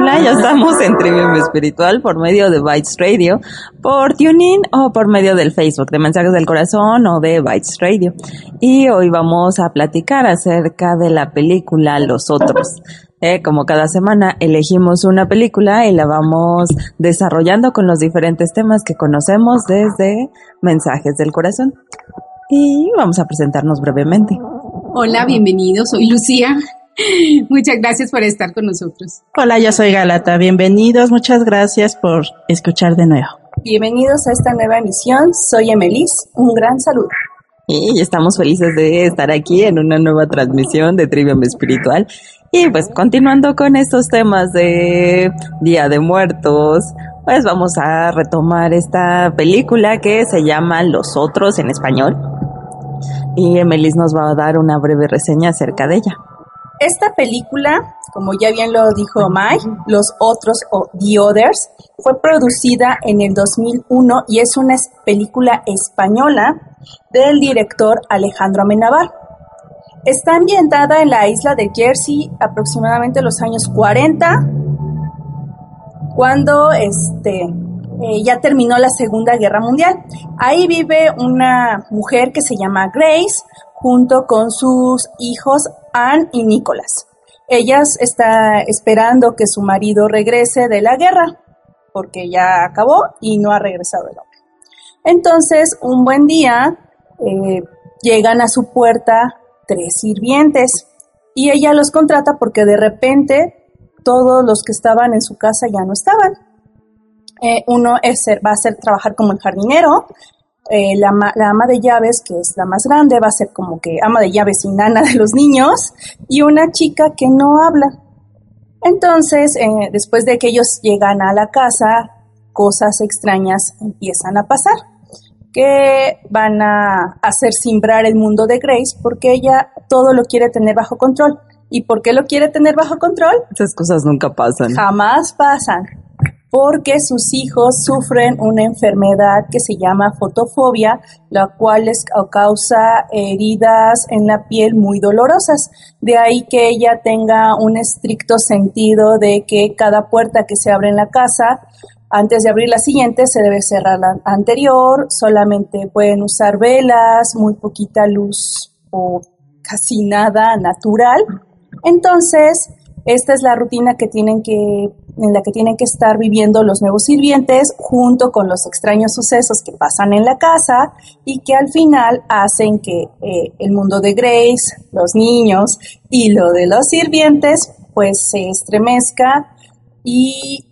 Hola, ya estamos en Trivium Espiritual por medio de Bytes Radio, por TuneIn o por medio del Facebook de Mensajes del Corazón o de Bytes Radio. Y hoy vamos a platicar acerca de la película Los Otros. Eh, como cada semana elegimos una película y la vamos desarrollando con los diferentes temas que conocemos desde Mensajes del Corazón. Y vamos a presentarnos brevemente. Hola, bienvenidos. Soy Lucía. Muchas gracias por estar con nosotros. Hola, yo soy Galata. Bienvenidos. Muchas gracias por escuchar de nuevo. Bienvenidos a esta nueva emisión. Soy Emelis. Un gran saludo. Y estamos felices de estar aquí en una nueva transmisión de Trivium Espiritual. Y pues continuando con estos temas de Día de Muertos, pues vamos a retomar esta película que se llama Los Otros en español. Y Emelis nos va a dar una breve reseña acerca de ella. Esta película, como ya bien lo dijo Mike, Los Otros o The Others, fue producida en el 2001 y es una película española del director Alejandro Amenábar. Está ambientada en la isla de Jersey aproximadamente los años 40, cuando este, eh, ya terminó la Segunda Guerra Mundial. Ahí vive una mujer que se llama Grace, junto con sus hijos Anne y Nicholas. Ellas está esperando que su marido regrese de la guerra, porque ya acabó y no ha regresado el hombre. Entonces, un buen día, eh, llegan a su puerta tres sirvientes y ella los contrata porque de repente todos los que estaban en su casa ya no estaban. Eh, uno es, va a ser trabajar como el jardinero, eh, la, ama de llaves, que es la más grande, va a ser como que ama de llaves y nana de los niños, y una chica que no habla. Entonces, eh, después de que ellos llegan a la casa, cosas extrañas empiezan a pasar, que van a hacer simbrar el mundo de Grace porque ella todo lo quiere tener bajo control. ¿Y por qué lo quiere tener bajo control? Esas cosas nunca pasan. Jamás pasan porque sus hijos sufren una enfermedad que se llama fotofobia, la cual les causa heridas en la piel muy dolorosas. De ahí que ella tenga un estricto sentido de que cada puerta que se abre en la casa, antes de abrir la siguiente, se debe cerrar la anterior, solamente pueden usar velas, muy poquita luz o casi nada natural. Entonces, esta es la rutina que tienen que en la que tienen que estar viviendo los nuevos sirvientes junto con los extraños sucesos que pasan en la casa y que al final hacen que eh, el mundo de Grace, los niños y lo de los sirvientes pues se estremezca y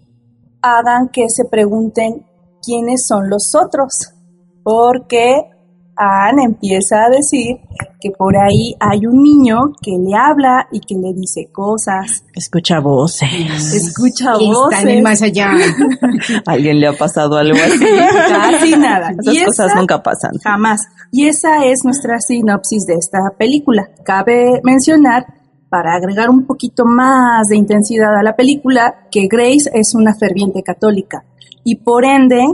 hagan que se pregunten quiénes son los otros, porque Anne empieza a decir que por ahí hay un niño que le habla y que le dice cosas. Escucha voces. Escucha voces. Está en más allá. ¿Alguien le ha pasado algo así? Casi nada. Esas cosas nunca pasan. Jamás. Y esa es nuestra sinopsis de esta película. Cabe mencionar, para agregar un poquito más de intensidad a la película, que Grace es una ferviente católica y por ende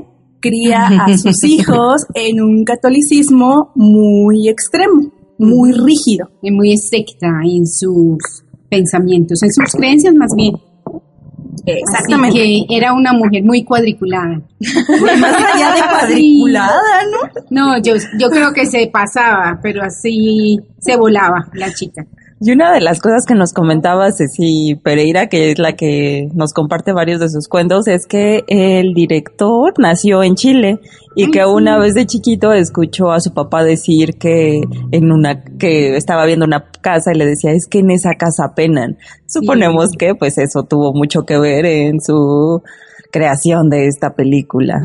cría a sus hijos en un catolicismo muy extremo, muy rígido. Y muy estricta en sus pensamientos, en sus creencias más bien. Exactamente. Así que era una mujer muy cuadriculada. más allá de cuadriculada, ¿no? No, yo, yo creo que se pasaba, pero así se volaba la chica. Y una de las cosas que nos comentaba Ceci Pereira, que es la que nos comparte varios de sus cuentos, es que el director nació en Chile y que una vez de chiquito escuchó a su papá decir que en una que estaba viendo una casa y le decía es que en esa casa penan. Suponemos que pues eso tuvo mucho que ver en su creación de esta película,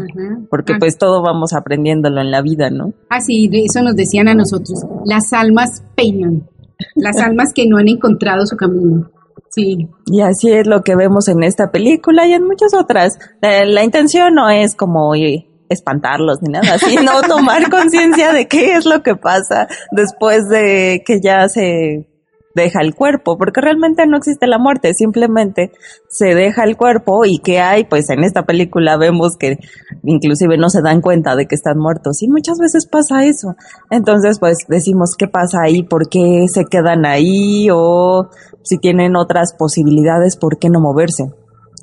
porque Ah. pues todo vamos aprendiéndolo en la vida, ¿no? Ah, sí, eso nos decían a nosotros. Las almas peinan. Las almas que no han encontrado su camino. Sí. Y así es lo que vemos en esta película y en muchas otras. La intención no es como espantarlos ni nada, sino tomar conciencia de qué es lo que pasa después de que ya se deja el cuerpo, porque realmente no existe la muerte, simplemente se deja el cuerpo y que hay, pues en esta película vemos que inclusive no se dan cuenta de que están muertos y muchas veces pasa eso. Entonces, pues decimos qué pasa ahí, por qué se quedan ahí o si tienen otras posibilidades, por qué no moverse.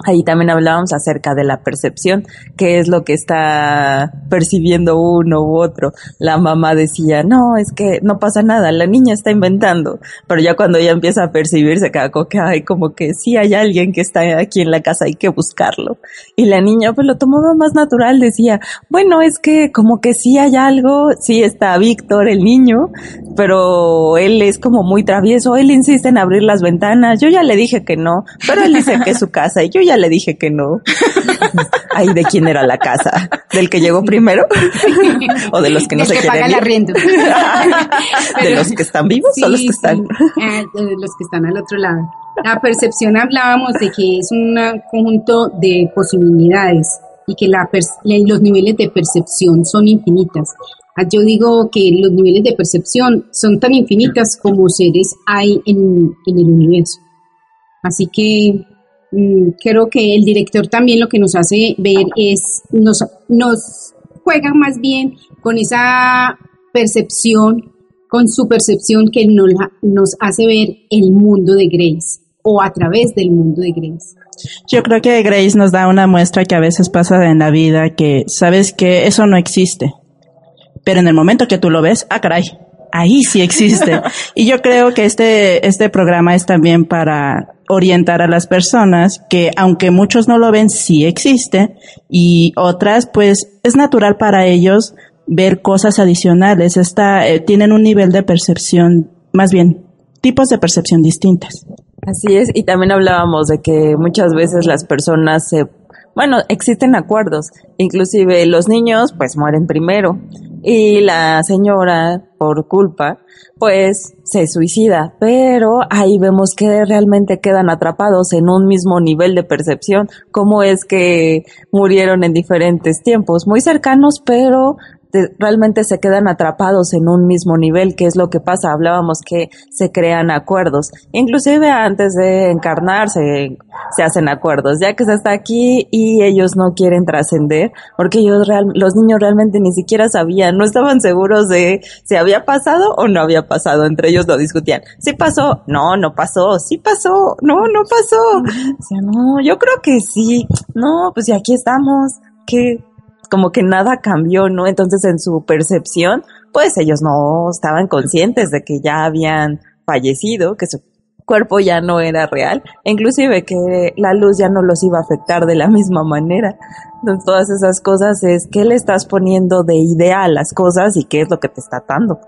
Ahí también hablábamos acerca de la percepción, qué es lo que está percibiendo uno u otro. La mamá decía, no, es que no pasa nada, la niña está inventando. Pero ya cuando ella empieza a percibir, se queda como que, hay como que sí hay alguien que está aquí en la casa, hay que buscarlo. Y la niña pues lo tomaba más natural, decía, bueno, es que como que sí hay algo, sí está Víctor, el niño, pero él es como muy travieso, él insiste en abrir las ventanas, yo ya le dije que no, pero él dice que es su casa y yo ya le dije que no. Ahí de quién era la casa, del que llegó primero o de los que no Del se que paga quieren el ir? arriendo. de los que están vivos o los Sí, que están sí. Ah, de los que están al otro lado. La percepción hablábamos de que es un conjunto de posibilidades y que la la- los niveles de percepción son infinitas. Ah, Yo digo que los niveles de percepción son tan infinitas como seres hay en, en el universo. Así que creo que el director también lo que nos hace ver es, nos, nos juega más bien con esa percepción, con su percepción que nos, nos hace ver el mundo de Grace o a través del mundo de Grace. Yo creo que Grace nos da una muestra que a veces pasa en la vida que sabes que eso no existe. Pero en el momento que tú lo ves, ah, caray, ahí sí existe. y yo creo que este, este programa es también para orientar a las personas que aunque muchos no lo ven, sí existe y otras, pues es natural para ellos ver cosas adicionales. Está, eh, tienen un nivel de percepción, más bien, tipos de percepción distintas. Así es, y también hablábamos de que muchas veces las personas se, bueno, existen acuerdos, inclusive los niños pues mueren primero. Y la señora por culpa pues se suicida, pero ahí vemos que realmente quedan atrapados en un mismo nivel de percepción, cómo es que murieron en diferentes tiempos, muy cercanos, pero realmente se quedan atrapados en un mismo nivel, que es lo que pasa. Hablábamos que se crean acuerdos. Inclusive antes de encarnar se, hacen acuerdos, ya que se está aquí y ellos no quieren trascender, porque ellos real- los niños realmente ni siquiera sabían, no estaban seguros de si había pasado o no había pasado. Entre ellos lo discutían. ¿Sí pasó? No, no pasó. ¿Sí pasó? No, no pasó. Decían, no, yo creo que sí. No, pues y aquí estamos. ¿Qué? Como que nada cambió, ¿no? Entonces en su percepción, pues ellos no estaban conscientes de que ya habían fallecido, que su cuerpo ya no era real, inclusive que la luz ya no los iba a afectar de la misma manera. Entonces todas esas cosas es qué le estás poniendo de idea a las cosas y qué es lo que te está atando.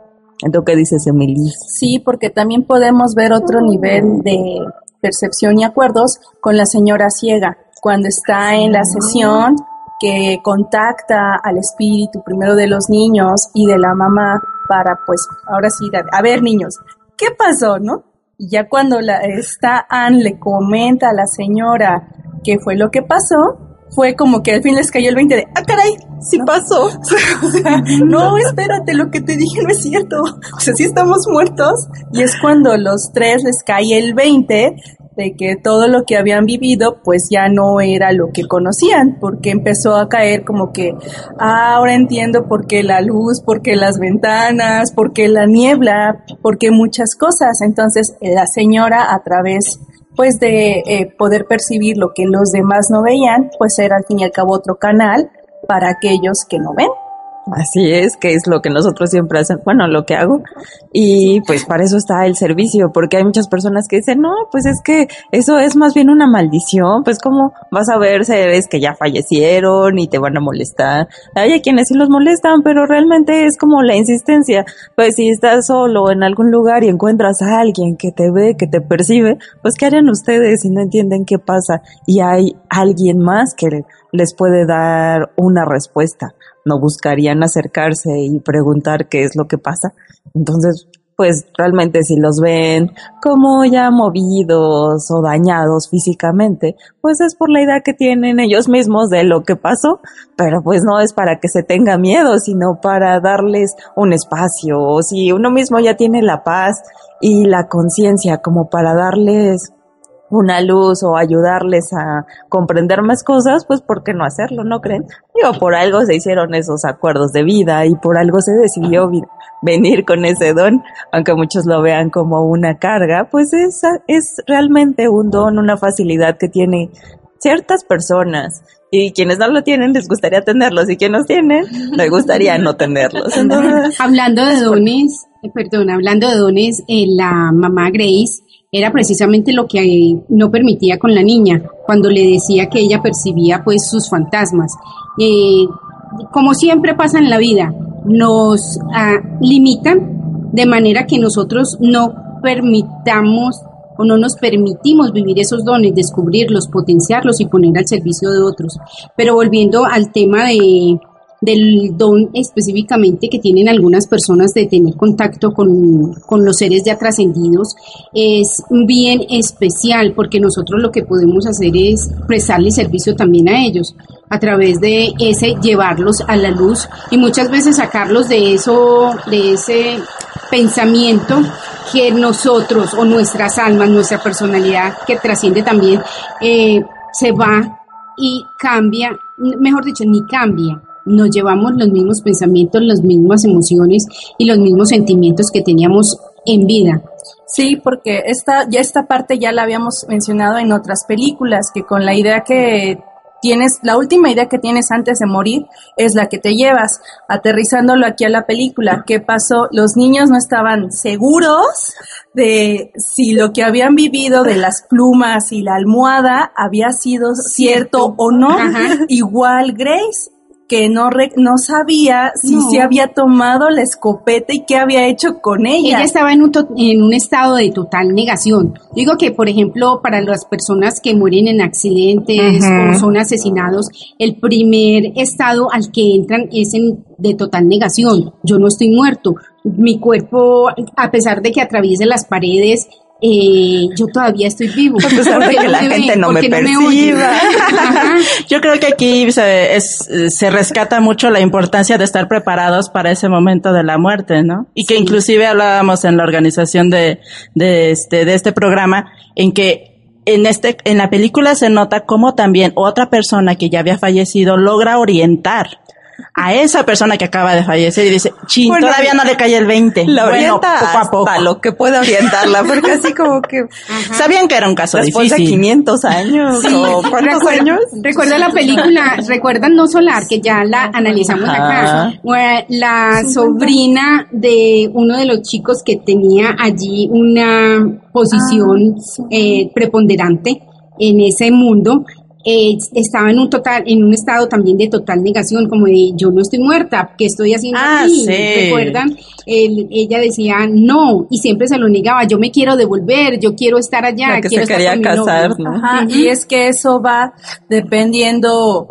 Entonces, ¿qué dices, Emily? Sí, porque también podemos ver otro nivel de percepción y acuerdos con la señora ciega, cuando está en la sesión que contacta al espíritu primero de los niños y de la mamá para, pues, ahora sí, a ver, niños, ¿qué pasó, no? Y ya cuando la, esta Anne le comenta a la señora qué fue lo que pasó, fue como que al fin les cayó el 20 de, ah, caray, sí pasó. o sea, no, espérate, lo que te dije no es cierto. O sea, sí estamos muertos. Y es cuando los tres les cae el 20 de que todo lo que habían vivido pues ya no era lo que conocían, porque empezó a caer como que, ah, ahora entiendo por qué la luz, por qué las ventanas, por qué la niebla, por qué muchas cosas. Entonces la señora a través pues de eh, poder percibir lo que los demás no veían, pues era al fin y al cabo otro canal para aquellos que no ven. Así es, que es lo que nosotros siempre hacemos, bueno, lo que hago. Y pues para eso está el servicio, porque hay muchas personas que dicen, no, pues es que eso es más bien una maldición, pues como vas a ver seres que ya fallecieron y te van a molestar. Hay quienes sí los molestan, pero realmente es como la insistencia. Pues si estás solo en algún lugar y encuentras a alguien que te ve, que te percibe, pues ¿qué harían ustedes si no entienden qué pasa? Y hay alguien más que les puede dar una respuesta no buscarían acercarse y preguntar qué es lo que pasa. Entonces, pues realmente si los ven como ya movidos o dañados físicamente, pues es por la idea que tienen ellos mismos de lo que pasó, pero pues no es para que se tenga miedo, sino para darles un espacio, o si uno mismo ya tiene la paz y la conciencia como para darles una luz o ayudarles a comprender más cosas, pues ¿por qué no hacerlo? ¿No creen? Digo, por algo se hicieron esos acuerdos de vida y por algo se decidió venir con ese don, aunque muchos lo vean como una carga, pues es, es realmente un don, una facilidad que tiene ciertas personas y quienes no lo tienen les gustaría tenerlos y quienes los tienen les gustaría no tenerlos. hablando de dones, eh, perdón, hablando de dones, eh, la mamá Grace era precisamente lo que no permitía con la niña, cuando le decía que ella percibía pues sus fantasmas. Eh, como siempre pasa en la vida, nos ah, limitan de manera que nosotros no permitamos o no nos permitimos vivir esos dones, descubrirlos, potenciarlos y poner al servicio de otros. Pero volviendo al tema de, del don específicamente que tienen algunas personas de tener contacto con, con los seres ya trascendidos es bien especial porque nosotros lo que podemos hacer es prestarle servicio también a ellos a través de ese llevarlos a la luz y muchas veces sacarlos de eso de ese pensamiento que nosotros o nuestras almas nuestra personalidad que trasciende también eh, se va y cambia mejor dicho ni cambia nos llevamos los mismos pensamientos, las mismas emociones y los mismos sentimientos que teníamos en vida. Sí, porque esta, ya esta parte ya la habíamos mencionado en otras películas, que con la idea que tienes, la última idea que tienes antes de morir es la que te llevas. Aterrizándolo aquí a la película, ¿qué pasó? Los niños no estaban seguros de si lo que habían vivido de las plumas y la almohada había sido cierto, o no. Igual Grace que no, no sabía si se había tomado la escopeta y qué había hecho con ella. Ella estaba en un, en un estado de total negación. Digo que, por ejemplo, para las personas que mueren en accidentes o son asesinados, el primer estado al que entran es en, de total negación. Yo no estoy muerto. Mi cuerpo, a pesar de que atraviese las paredes, eh, yo todavía estoy vivo. A pesar de que la gente no me perciba. yo creo que aquí se, es, se rescata mucho la importancia de estar preparados para ese momento de la muerte, ¿no? Y que inclusive hablábamos en la organización de, de este, de este programa en que en este, en la película se nota cómo también otra persona que ya había fallecido logra orientar a esa persona que acaba de fallecer y dice, ching, todavía no le cae el 20. La orienta poco a poco. lo que puede orientarla, porque así como que... Sabían que era un caso Después difícil. de 500 años o ¿cuántos años? Recuerda la película, recuerdan No Solar, que ya la analizamos acá. La sobrina de uno de los chicos que tenía allí una posición ah, eh, preponderante en ese mundo, eh, estaba en un total, en un estado también de total negación, como de yo no estoy muerta, ¿qué estoy haciendo ah, aquí? Sí. ¿Recuerdan? ella decía no, y siempre se lo negaba, yo me quiero devolver, yo quiero estar allá, que quiero se quería casar, Ajá, y es que eso va dependiendo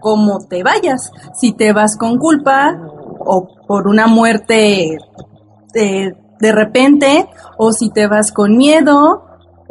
cómo te vayas, si te vas con culpa o por una muerte de, de repente, o si te vas con miedo,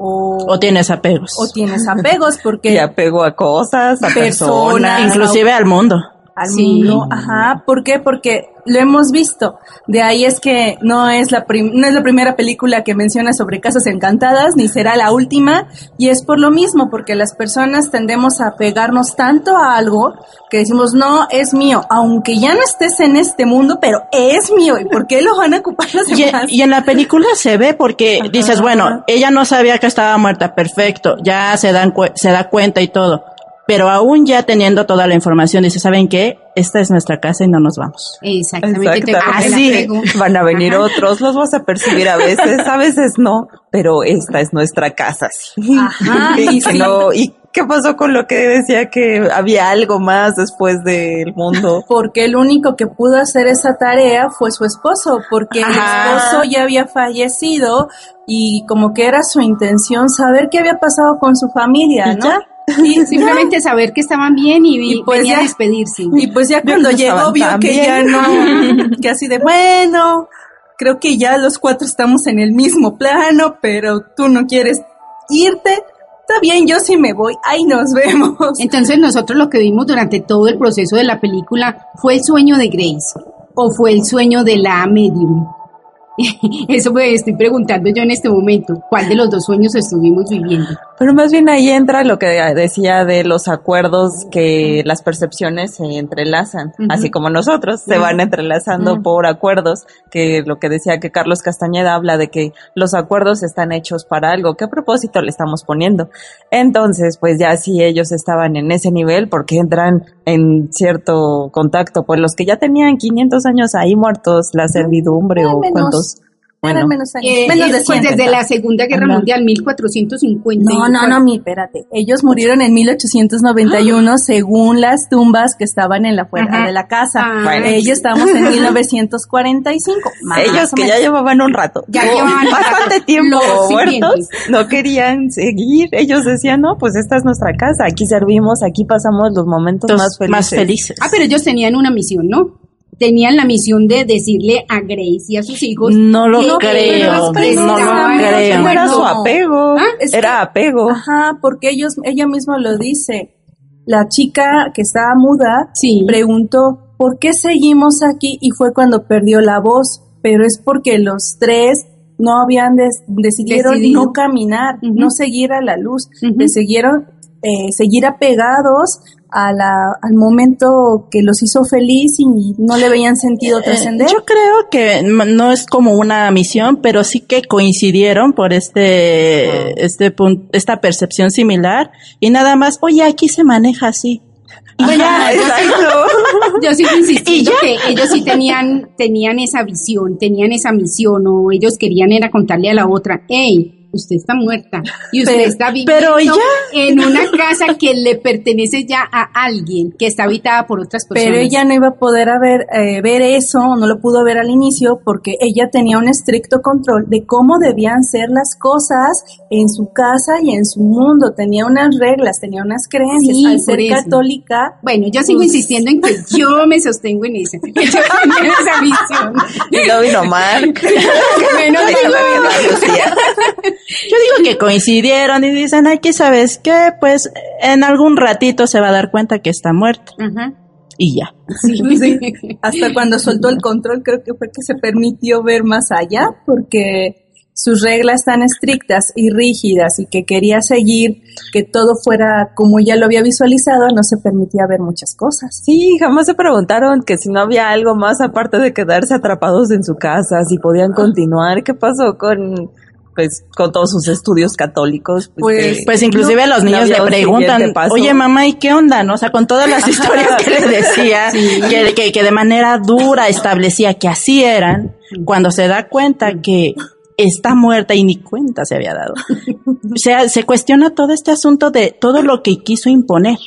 o, tienes apegos. O tienes apegos porque... y apego a cosas, a personas. Inclusive al mundo. Al mundo, ajá. ¿Por qué? Porque lo hemos visto. De ahí es que no es la no es la primera película que menciona sobre casas encantadas, ni será la última, y es por lo mismo, porque las personas tendemos a pegarnos tanto a algo que decimos, no, es mío, aunque ya no estés en este mundo, pero es mío, ¿y por qué lo van a ocupar los demás? Y, en la película se ve porque dices, bueno, ella no sabía que estaba muerta, perfecto, ya se, dan se da cuenta y todo pero aún ya teniendo toda la información, dice, ¿saben qué? Esta es nuestra casa y no nos vamos. Exactamente. Así van a venir otros, los vas a percibir a veces, a veces no, pero esta es nuestra casa. Sí. Ajá. y, y ¿Qué pasó con lo que decía que había algo más después del mundo? Porque el único que pudo hacer esa tarea fue su esposo, porque el esposo ya había fallecido y como que era su intención saber qué había pasado con su familia, ¿no? Y simplemente saber que estaban bien y, pues venía a despedirse. Y pues ya cuando llegó vio que ya no, que así de bueno, creo que ya los cuatro estamos en el mismo plano, pero tú no quieres irte. Está bien, yo sí me voy, ahí nos vemos. Entonces nosotros lo que vimos durante todo el proceso de la película fue el sueño de Grace o fue el sueño de la medium. Eso me estoy preguntando yo en este momento, ¿cuál de los dos sueños estuvimos viviendo? Pero más bien ahí entra lo que decía de los acuerdos que las percepciones se entrelazan, así como nosotros se van entrelazando por acuerdos, que lo que decía que Carlos Castañeda habla de que los acuerdos están hechos para algo, ¿qué propósito le estamos poniendo? Entonces, pues ya si ellos estaban en ese nivel, porque entran en cierto contacto, pues los que ya tenían 500 años ahí muertos, la servidumbre o cuántos bueno, menos años. Eh, menos de pues desde la Segunda Guerra Mundial, 1450. No, no, no, mi, espérate. Ellos murieron en 1891 según las tumbas que estaban en la puerta de la casa. Ah. Ellos estamos en 1945. Ellos que ya llevaban un rato. Ya llevaban bastante tiempo muertos. No querían seguir. Ellos decían, no, pues esta es nuestra casa. Aquí servimos, aquí pasamos los momentos más felices. Más felices. Ah, pero ellos tenían una misión, ¿no? Tenían la misión de decirle a Grace y a sus hijos. No lo creo, no lo creo. Era su apego, ¿Ah? era apego. Ajá, porque ellos, ella misma lo dice. La chica que estaba muda preguntó, ¿por qué seguimos aquí? Y fue cuando perdió la voz, pero es porque los tres no habían decidieron no caminar, no seguir a la luz, decidieron eh, seguir apegados a la, al momento que los hizo feliz y no le veían sentido eh, trascender? Yo creo que no es como una misión, pero sí que coincidieron por este, este punto, esta percepción similar. Y nada más, oye, aquí se maneja así. Bueno, yo, sigo insistiendo que ellos sí tenían, tenían esa visión, tenían esa misión, o ellos querían era contarle a la otra, hey, usted está muerta y usted está viviendo en una casa que le pertenece ya a alguien, que está habitada por otras personas. Pero ella no iba a poder haber, eh, ver eso, no lo pudo ver al inicio, porque ella tenía un estricto control de cómo debían ser las cosas en su casa y en su mundo. Tenía unas reglas, tenía unas creencias. al ser católica. Bueno, yo sigo pues, insistiendo en que yo me sostengo en esa, en esa visión. Y no vino Mark. bueno, yo digo que coincidieron y dicen, ay, ¿qué sabes qué? Pues en algún ratito se va a dar cuenta que está muerto. Y ya. Hasta cuando soltó el control creo que fue que se permitió ver más allá porque sus reglas tan estrictas y rígidas y que quería seguir que todo fuera como ya lo había visualizado, no se permitía ver muchas cosas. Sí, jamás se preguntaron que si no había algo más aparte de quedarse atrapados en su casa, si podían continuar, qué pasó con pues con todos sus estudios católicos. Pues, pues, pues inclusive los niños le preguntan, oye mamá, ¿y qué onda? ¿No? O sea, con todas las historias que le decía, que, que, de manera dura establecía que así eran, cuando se da cuenta que está muerta y ni cuenta se había dado. O sea, se cuestiona todo este asunto de todo lo que quiso imponer.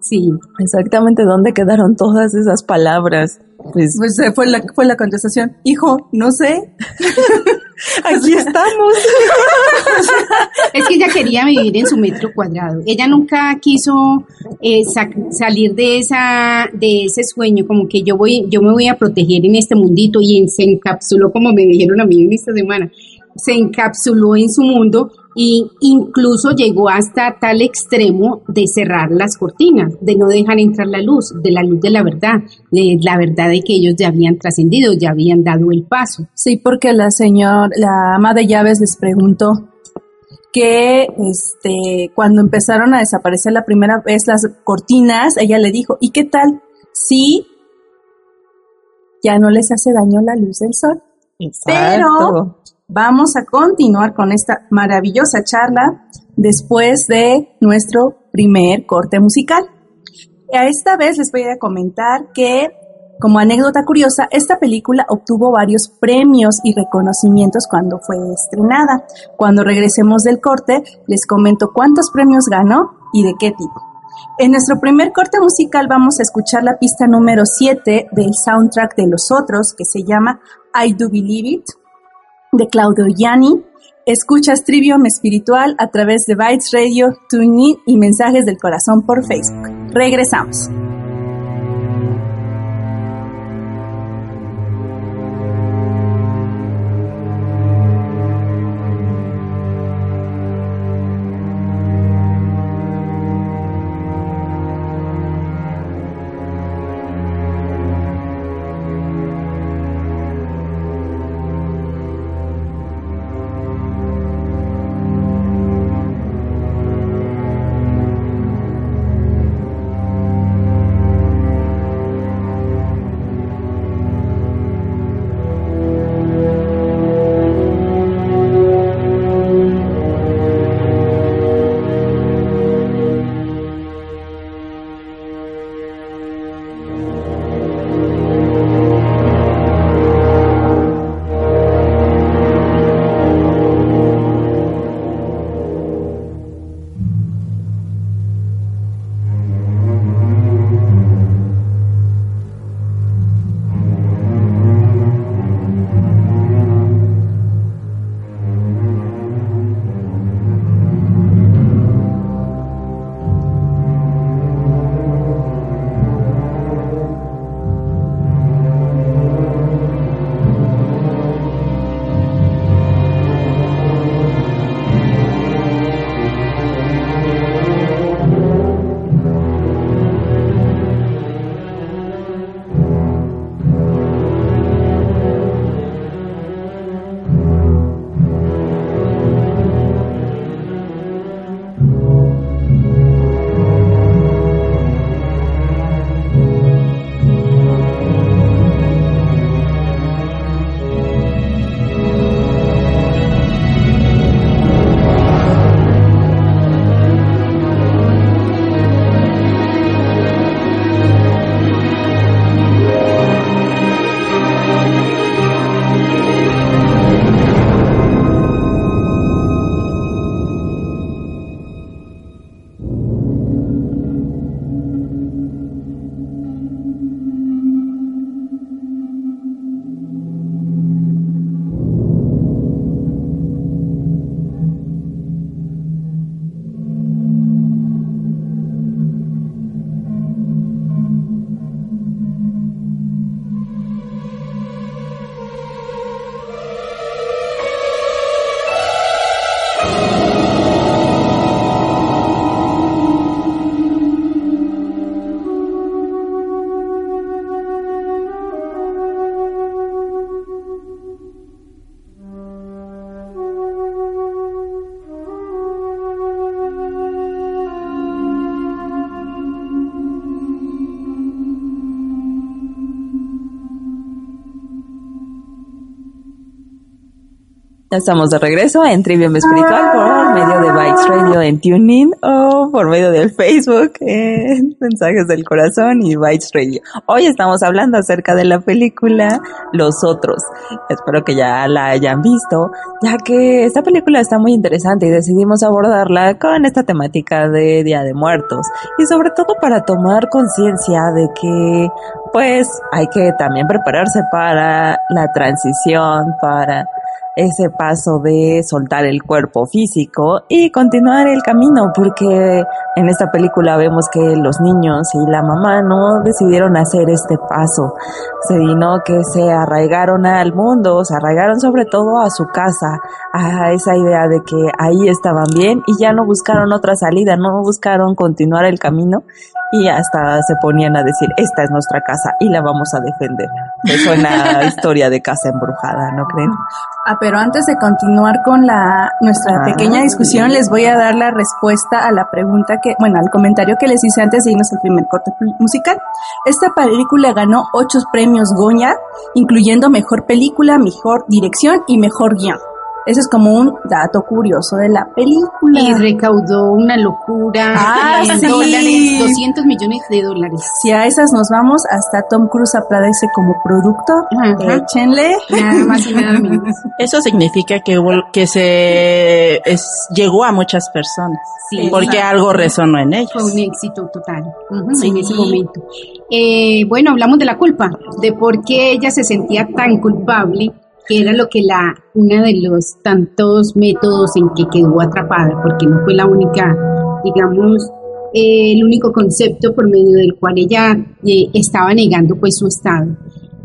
Sí, exactamente dónde quedaron todas esas palabras. Pues, pues fue, la, fue la contestación, hijo, no sé. Aquí estamos. es que ella quería vivir en su metro cuadrado. Ella nunca quiso eh, salir de esa, de ese sueño, como que yo voy, yo me voy a proteger en este mundito y se encapsuló, como me dijeron a mí en esta semana, se encapsuló en su mundo y incluso llegó hasta tal extremo de cerrar las cortinas, de no dejar entrar la luz, de la luz de la verdad, de la verdad de que ellos ya habían trascendido, ya habían dado el paso. Sí, porque la señora, la ama de llaves les preguntó que este cuando empezaron a desaparecer la primera vez las cortinas, ella le dijo, "¿Y qué tal si ya no les hace daño la luz del sol?" Pero Vamos a continuar con esta maravillosa charla después de nuestro primer corte musical. A esta vez les voy a comentar que, como anécdota curiosa, esta película obtuvo varios premios y reconocimientos cuando fue estrenada. Cuando regresemos del corte, les comento cuántos premios ganó y de qué tipo. En nuestro primer corte musical vamos a escuchar la pista número 7 del soundtrack de Los Otros, que se llama I Do Believe It, de Claudio Yanni. Escuchas Trivium Espiritual a través de Bytes Radio, TuneIn y Mensajes del Corazón por Facebook. Regresamos. Ya estamos de regreso en Trivium Espiritual por medio de Bytes Radio en TuneIn o por medio del Facebook en Mensajes del Corazón y Bytes Radio. Hoy estamos hablando acerca de la película Los Otros. Espero que ya la hayan visto, ya que esta película está muy interesante y decidimos abordarla con esta temática de Día de Muertos y sobre todo para tomar conciencia de que pues hay que también prepararse para la transición, para ese paso de soltar el cuerpo físico y continuar el camino, porque en esta película vemos que los niños y la mamá no decidieron hacer este paso, sino que se arraigaron al mundo, se arraigaron sobre todo a su casa, a esa idea de que ahí estaban bien y ya no buscaron otra salida, no buscaron continuar el camino y hasta se ponían a decir, esta es nuestra casa y la vamos a defender. Eso suena historia de casa embrujada, ¿no creen? Ah, pero antes de continuar con la nuestra Ah, pequeña discusión, les voy a dar la respuesta a la pregunta que, bueno, al comentario que les hice antes de irnos al primer corte musical. Esta película ganó ocho premios Goya, incluyendo mejor película, mejor dirección y mejor guion. Ese es como un dato curioso de la película. Y recaudó una locura Ah, en sí. dólares, 200 millones de dólares. Si a esas nos vamos, hasta Tom Cruise aparece como productor. Ajá. Échenle. Nada más y nada menos. Eso significa que, hubo- que se es- llegó a muchas personas. Sí, porque exacto. algo resonó en ellos. Fue un éxito total ujú, Sí. en ese momento. Eh, bueno, hablamos de la culpa, de por qué ella se sentía tan culpable, que era lo que la, una de los tantos métodos en que quedó atrapada, porque no fue la única, digamos, eh, el único concepto por medio del cual ella eh, estaba negando pues su estado.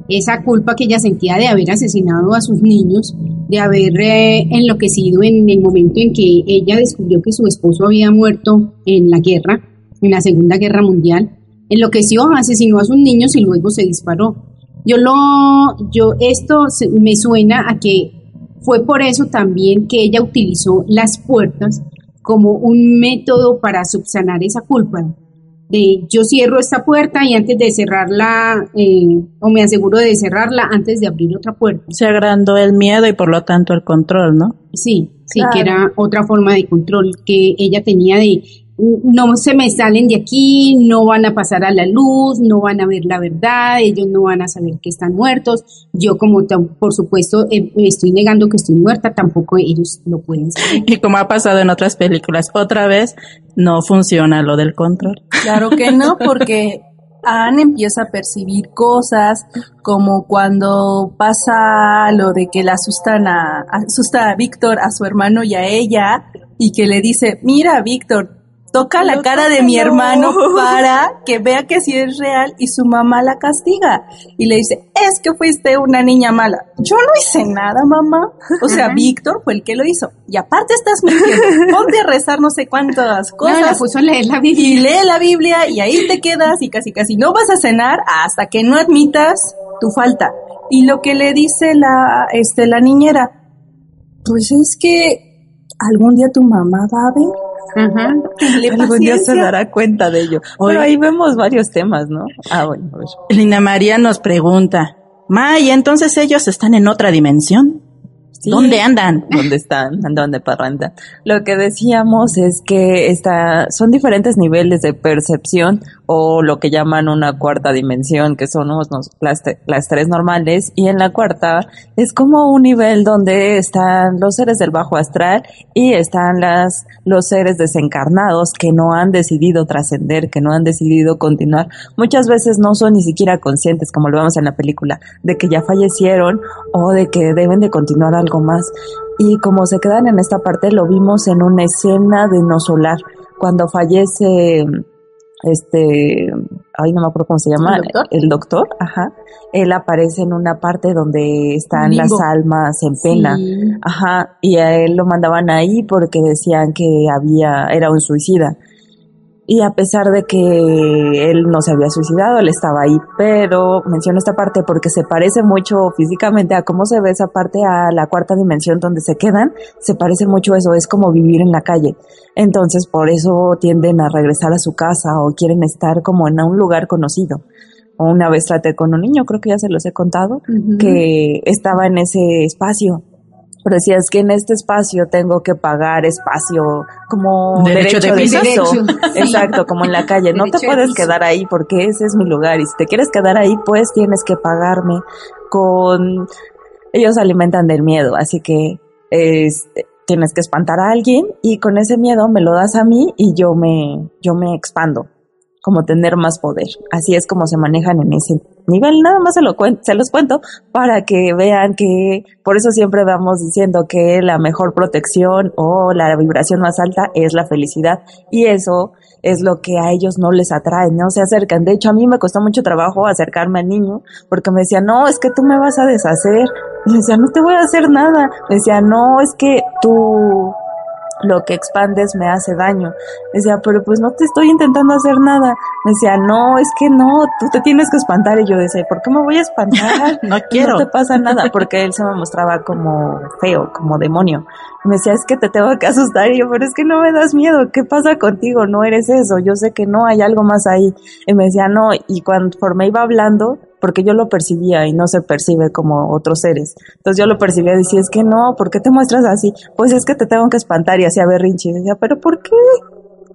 Esa culpa que ella sentía de haber asesinado a sus niños, de haber eh, enloquecido en el momento en que ella descubrió que su esposo había muerto en la guerra, en la Segunda Guerra Mundial, enloqueció, asesinó a sus niños y luego se disparó. Yo lo, yo esto se- me suena a que fue por eso también que ella utilizó las puertas como un método para subsanar esa culpa. De yo cierro esta puerta y antes de cerrarla, eh, o me aseguro de cerrarla antes de abrir otra puerta. Se agrandó el miedo y por lo tanto el control, ¿no? Sí, sí, Claro. que era otra forma de control que ella tenía de no se me salen de aquí, no van a pasar a la luz, no van a ver la verdad, ellos no van a saber que están muertos. Yo como tam- por supuesto eh, me estoy negando que estoy muerta, tampoco ellos lo pueden saber. Y como ha pasado en otras películas, otra vez no funciona lo del control. Claro que no, porque Anne empieza a percibir cosas como cuando pasa lo de que le asustan a, asusta a Víctor, a su hermano y a ella, y que le dice, mira Víctor, toca la cara de mi tócalo". hermano para que vea que sí es real y su mamá la castiga. Y le dice, es que fuiste una niña mala. Yo no hice nada, mamá. O sea, Ajá. Víctor fue el que lo hizo. Y aparte estás mintiendo. Ponte a rezar no sé cuántas No, la cosas puso a leer la y Biblia. lee la Biblia y ahí te quedas y casi casi no vas a cenar hasta que no admitas tu falta. Y lo que le dice la, este, la niñera, pues es que algún día tu mamá va a ver. Ajá. Tenle Algún día se dará cuenta de ello. Pero ahí vemos varios temas, ¿no? Ah, bueno, a ver. Lina María nos pregunta, Ma, ¿y entonces ellos están en otra dimensión? Sí. ¿Dónde andan? ¿Dónde están? Andan de parranda. Lo que decíamos es que está, son diferentes niveles de percepción o lo que llaman una cuarta dimensión, que son unos- las, las tres normales, y en la cuarta es como un nivel donde están los seres del bajo astral y están las, los seres desencarnados que no han decidido trascender, que no han decidido continuar. Muchas veces no son ni siquiera conscientes, como lo vemos en la película, de que ya fallecieron o de que deben de continuar algo más. Y como se quedan en esta parte, lo vimos en una escena de No Solar, cuando fallece este, ay, no me acuerdo cómo se llama, ¿El doctor? el doctor, ajá, él aparece en una parte donde están Limbo. las almas en pena, Sí. ajá, y a él lo mandaban ahí porque decían que había, era un suicida. Y a pesar de que él no se había suicidado, él estaba ahí, pero menciono esta parte porque se parece mucho físicamente a cómo se ve esa parte a la cuarta dimensión donde se quedan, se parece mucho eso, es como vivir en la calle. Entonces por eso tienden a regresar a su casa o quieren estar como en un lugar conocido. O una vez traté con un niño, creo que ya se los he contado, que estaba en ese espacio pero decía, es que en este espacio tengo que pagar espacio como Derecho derecho, de de piso. Derecho. Exacto, como en la calle. No te Derecho puedes quedar ahí porque ese es mi lugar. Y si te quieres quedar ahí, pues tienes que pagarme con... Ellos alimentan del miedo, así que este, tienes que espantar a alguien y con ese miedo me lo das a mí y yo me, yo me expando como tener más poder. Así es como se manejan en ese nivel. Nada más se, lo se los cuento para que vean que por eso siempre vamos diciendo que la mejor protección o la vibración más alta es la felicidad. Y eso es lo que a ellos no les atrae, no se acercan. De hecho, a mí me costó mucho trabajo acercarme al niño porque me decía, no, es que tú me vas a deshacer. Le decía, no te voy a hacer nada. Me decía, no, es que tú lo que expandes me hace daño. Decía, pero pues no te estoy intentando hacer nada. Me decía, no, es que no, tú te tienes que espantar. Y yo decía, ¿por qué me voy a espantar? No quiero. No te pasa nada, porque él se me mostraba como feo, como demonio. Y me decía, es que te tengo que asustar. Y yo, pero es que no me das miedo. ¿Qué pasa contigo? No eres eso. Yo sé que no, hay algo más ahí. Y me decía, no. Y conforme iba hablando, porque yo lo percibía y no se percibe como otros seres. Entonces yo lo percibía y decía, es que no, ¿por qué te muestras así? Pues es que te tengo que espantar y hacía berrinche. Y decía, ¿pero por qué?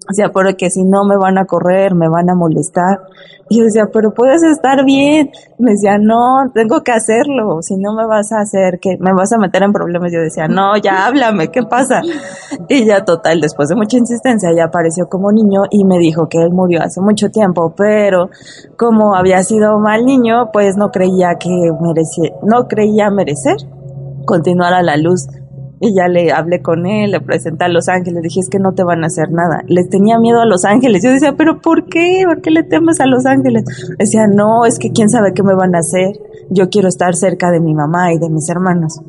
O sea, porque si no me van a correr, me van a molestar. Y yo decía, pero puedes estar bien. Me decía, no, tengo que hacerlo. Si no me vas a hacer, que me vas a meter en problemas. Yo decía, no, ya háblame, ¿qué pasa? Y ya total, después de mucha insistencia, ya apareció como niño y me dijo que él murió hace mucho tiempo, pero como había sido mal niño, pues no creía que merecía, no creía merecer continuar a la luz. Y ya le hablé con él, le presenté a Los Ángeles, dije, es que no te van a hacer nada. Les tenía miedo a Los Ángeles. Yo decía, pero ¿por qué? ¿Por qué le temes a Los Ángeles? Decía, no, es que quién sabe qué me van a hacer. Yo quiero estar cerca de mi mamá y de mis hermanos.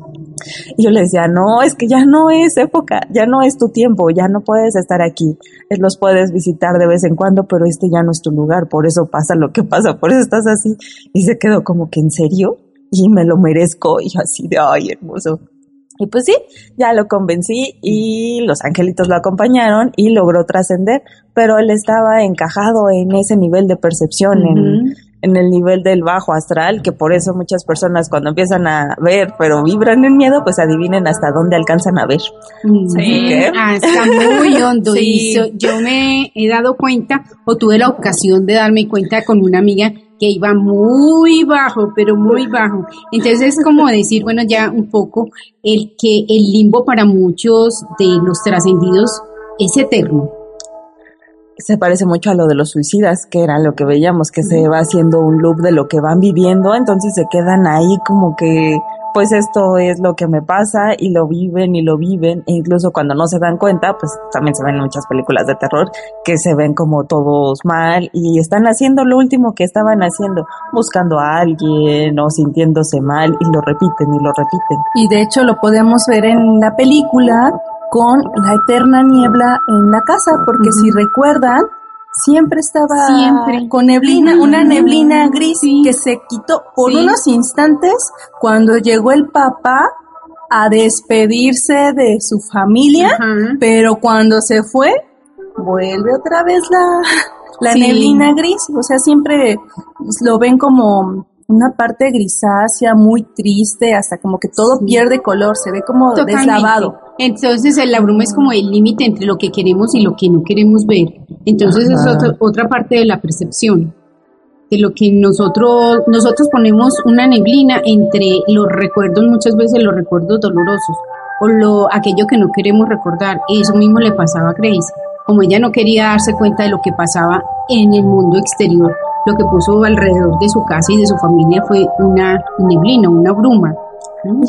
Y yo le decía, no, es que ya no es época, ya no es tu tiempo, ya no puedes estar aquí. Eh, Los puedes visitar de vez en cuando, pero este ya no es tu lugar, por eso pasa lo que pasa, por eso estás así. Y se quedó como que, ¿en serio? Y me lo merezco, y así de, ay, hermoso. Y pues sí, ya lo convencí y los angelitos lo acompañaron y logró trascender, pero él estaba encajado en ese nivel de percepción, en, en el nivel del bajo astral, que por eso muchas personas cuando empiezan a ver, pero vibran en miedo, pues adivinen hasta dónde alcanzan a ver. Sí. Ah, está muy hondo. Sí. Yo me he dado cuenta, o tuve la ocasión de darme cuenta con una amiga que iba muy bajo, pero muy bajo. Entonces es como decir, bueno, ya un poco, el que el limbo para muchos de los trascendidos es eterno. Se parece mucho a lo de los suicidas, que era lo que veíamos, que se va haciendo un loop de lo que van viviendo, entonces se quedan ahí como que, pues esto es lo que me pasa y lo viven y lo viven, e incluso cuando no se dan cuenta, pues también se ven muchas películas de terror que se ven como todos mal y están haciendo lo último que estaban haciendo, buscando a alguien o sintiéndose mal y lo repiten y lo repiten. Y de hecho lo podemos ver en la película con la eterna niebla en la casa, porque si recuerdan, siempre estaba Siempre. con neblina, una neblina gris Sí. que se quitó por Sí. unos instantes cuando llegó el papá a despedirse de su familia, Ajá. pero cuando se fue, vuelve otra vez la, la Sí. neblina gris, o sea, siempre lo ven como una parte grisácea, muy triste, hasta como que todo Sí. pierde color, se ve como Totalmente. deslavado. Entonces el la bruma es como el límite entre lo que queremos y lo que no queremos ver. Entonces es otra parte de la percepción. De lo que nosotros, nosotros ponemos una neblina entre los recuerdos, muchas veces los recuerdos dolorosos, o lo, aquello que no queremos recordar. Eso mismo le pasaba a Grace. Como ella no quería darse cuenta de lo que pasaba en el mundo exterior, lo que puso alrededor de su casa y de su familia fue una neblina, una bruma.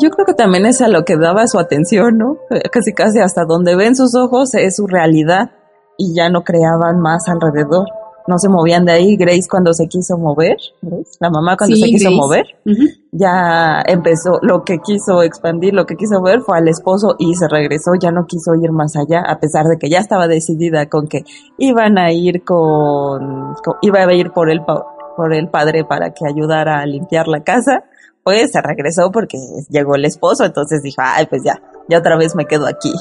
Yo creo que también es a lo que daba su atención, ¿no? Eh, Casi casi hasta donde ven sus ojos es su realidad y ya no creaban más alrededor. No se movían de ahí. Grace cuando se quiso mover, Grace, la mamá cuando Sí, se quiso Grace. mover, ya empezó, lo que quiso expandir, lo que quiso ver fue al esposo y se regresó, ya no quiso ir más allá, a pesar de que ya estaba decidida con que iban a ir con, con- iba a ir por el, por el padre para que ayudara a limpiar la casa, pues se regresó porque llegó el esposo, entonces dijo, ay, pues ya, ya otra vez me quedo aquí.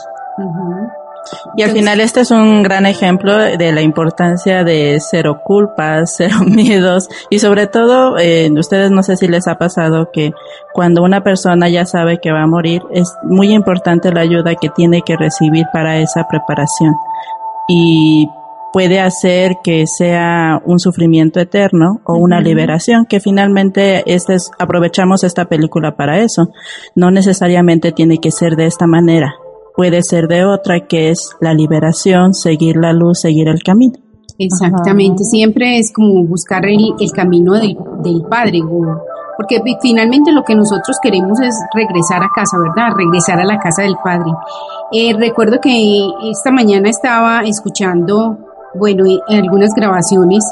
Y al final este es un gran ejemplo de la importancia de cero culpas, cero miedos y sobre todo, eh, ustedes no sé si les ha pasado que cuando una persona ya sabe que va a morir, es muy importante la ayuda que tiene que recibir para esa preparación. Y puede hacer que sea un sufrimiento eterno o una liberación, que finalmente este es, aprovechamos esta película para eso. No necesariamente tiene que ser de esta manera, puede ser de otra, que es la liberación, seguir la luz, seguir el camino. Exactamente, siempre es como buscar el, el camino del, del Padre, o- porque fi- finalmente lo que nosotros queremos es regresar a casa, ¿verdad? Regresar a la casa del Padre. Eh, recuerdo que esta mañana estaba escuchando, bueno, eh, algunas grabaciones,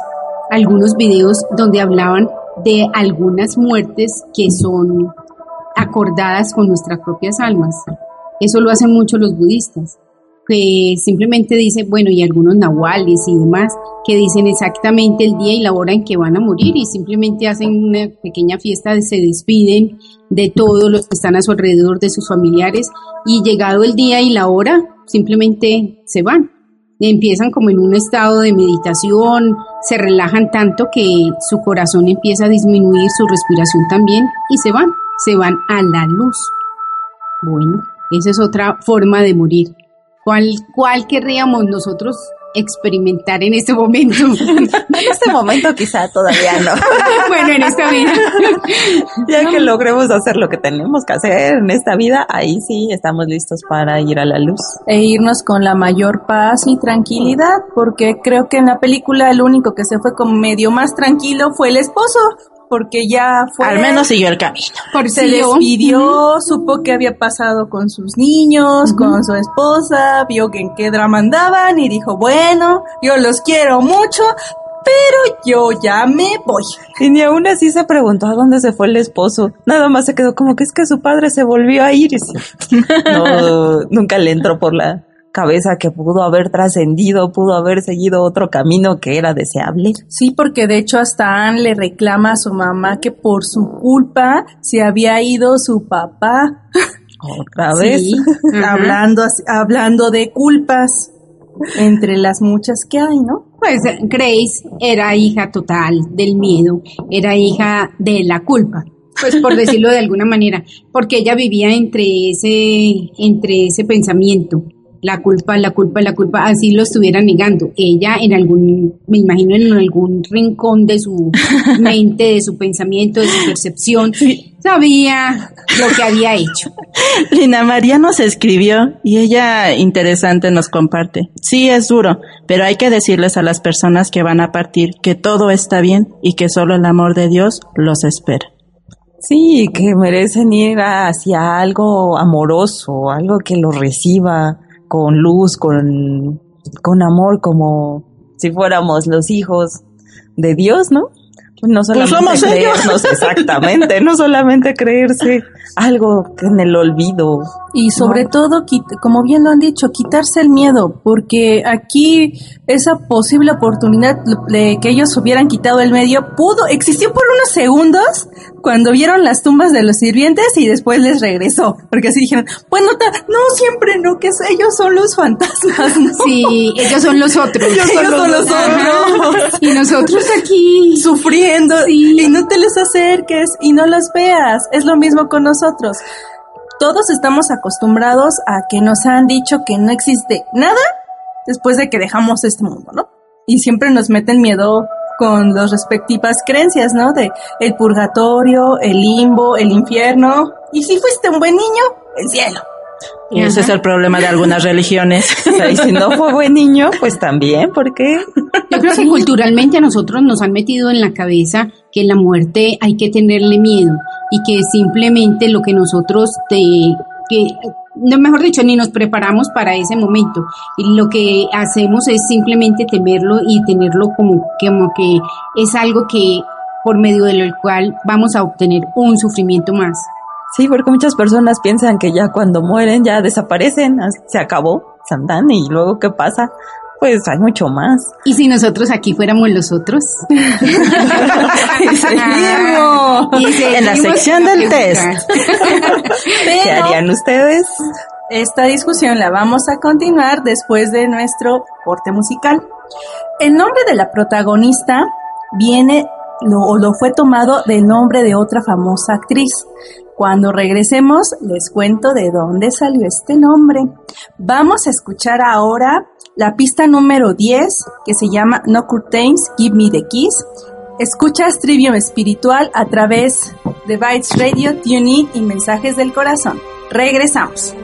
algunos videos donde hablaban de algunas muertes que son acordadas con nuestras propias almas. Eso lo hacen mucho los budistas, que simplemente dicen, bueno, y algunos nahuales y demás, que dicen exactamente el día y la hora en que van a morir y simplemente hacen una pequeña fiesta, se despiden de todos los que están a su alrededor, de sus familiares, y llegado el día y la hora, simplemente se van. Empiezan como en un estado de meditación, se relajan tanto que su corazón empieza a disminuir, su respiración también, y se van, se van a la luz. Bueno, esa es otra forma de morir. ¿Cuál, cuál querríamos nosotros experimentar en este momento? En este momento quizá todavía no. bueno, en esta vida. Ya que logremos hacer lo que tenemos que hacer en esta vida, ahí sí estamos listos para ir a la luz. e irnos con la mayor paz y tranquilidad, porque creo que en la película el único que se fue como medio más tranquilo fue el esposo, porque ya fue... Al menos siguió el camino. Por se despidió, supo qué había pasado con sus niños, con su esposa, vio que en qué drama andaban y dijo, bueno, yo los quiero mucho, pero yo ya me voy. Y ni aún así se preguntó a dónde se fue el esposo. Nada más se quedó como que es que su padre se volvió a ir. Y sí. No, nunca le entró por la cabeza que pudo haber trascendido, pudo haber seguido otro camino que era deseable. Sí, porque de hecho hasta Anne le reclama a su mamá que por su culpa se había ido su papá. Otra vez. Sí, hablando, hablando de culpas entre las muchas que hay, ¿no? Pues Grace era hija total del miedo, era hija de la culpa, pues por decirlo de alguna manera, porque ella vivía entre ese, entre ese pensamiento, la culpa, la culpa, la culpa, así lo estuviera negando. Ella en algún, me imagino en algún rincón de su mente, de su pensamiento, de su percepción, sabía lo que había hecho. Lina María nos escribió y ella interesante nos comparte. Sí, es duro, pero hay que decirles a las personas que van a partir que todo está bien y que solo el amor de Dios los espera. Sí, que merecen ir hacia algo amoroso, algo que los reciba con luz, con, con amor, como si fuéramos los hijos de Dios, ¿no? Pues no solamente somos ellos. creernos, exactamente, no solamente creerse algo en el olvido. Y sobre todo, quit- como bien lo han dicho, quitarse el miedo, porque aquí esa posible oportunidad de que ellos hubieran quitado el medio pudo, existió por unos segundos cuando vieron las tumbas de los sirvientes y después les regresó, porque así dijeron, bueno, ta- no, siempre no, que ellos son los fantasmas, ¿no? Sí, ellos son los otros. Ellos son los otros. Y nosotros aquí. sufriendo Sí. y no te les acerques y no los veas. Es lo mismo con nosotros. Todos estamos acostumbrados a que nos han dicho que no existe nada después de que dejamos este mundo, ¿no? Y siempre nos meten miedo con las respectivas creencias, ¿no? De el purgatorio, el limbo, el infierno. Y si fuiste un buen niño, el cielo. Y ese es el problema de algunas religiones. O sea, y si no fue buen niño, pues también, porque Yo creo que culturalmente a nosotros nos han metido en la cabeza que la muerte hay que tenerle miedo y que simplemente lo que nosotros te, que, no mejor dicho, ni nos preparamos para ese momento y lo que hacemos es simplemente temerlo y tenerlo como, como que es algo que por medio de lo cual vamos a obtener un sufrimiento más. Sí, porque muchas personas piensan que ya cuando mueren ya desaparecen, se acabó, Santán, y luego ¿qué pasa? Pues hay mucho más. Y si nosotros aquí fuéramos los otros. seguimos. Y En la sección del preguntas. ¿Qué harían ustedes? Esta discusión la vamos a continuar después de nuestro corte musical. El nombre de la protagonista viene lo, o lo fue tomado del nombre de otra famosa actriz. Cuando regresemos les cuento de dónde salió este nombre. Vamos a escuchar ahora la pista número 10 que se llama No Curtains, Give Me the Keys. Escuchas Trivium Espiritual a través de Bytes Radio, TuneIn y Mensajes del Corazón. Regresamos.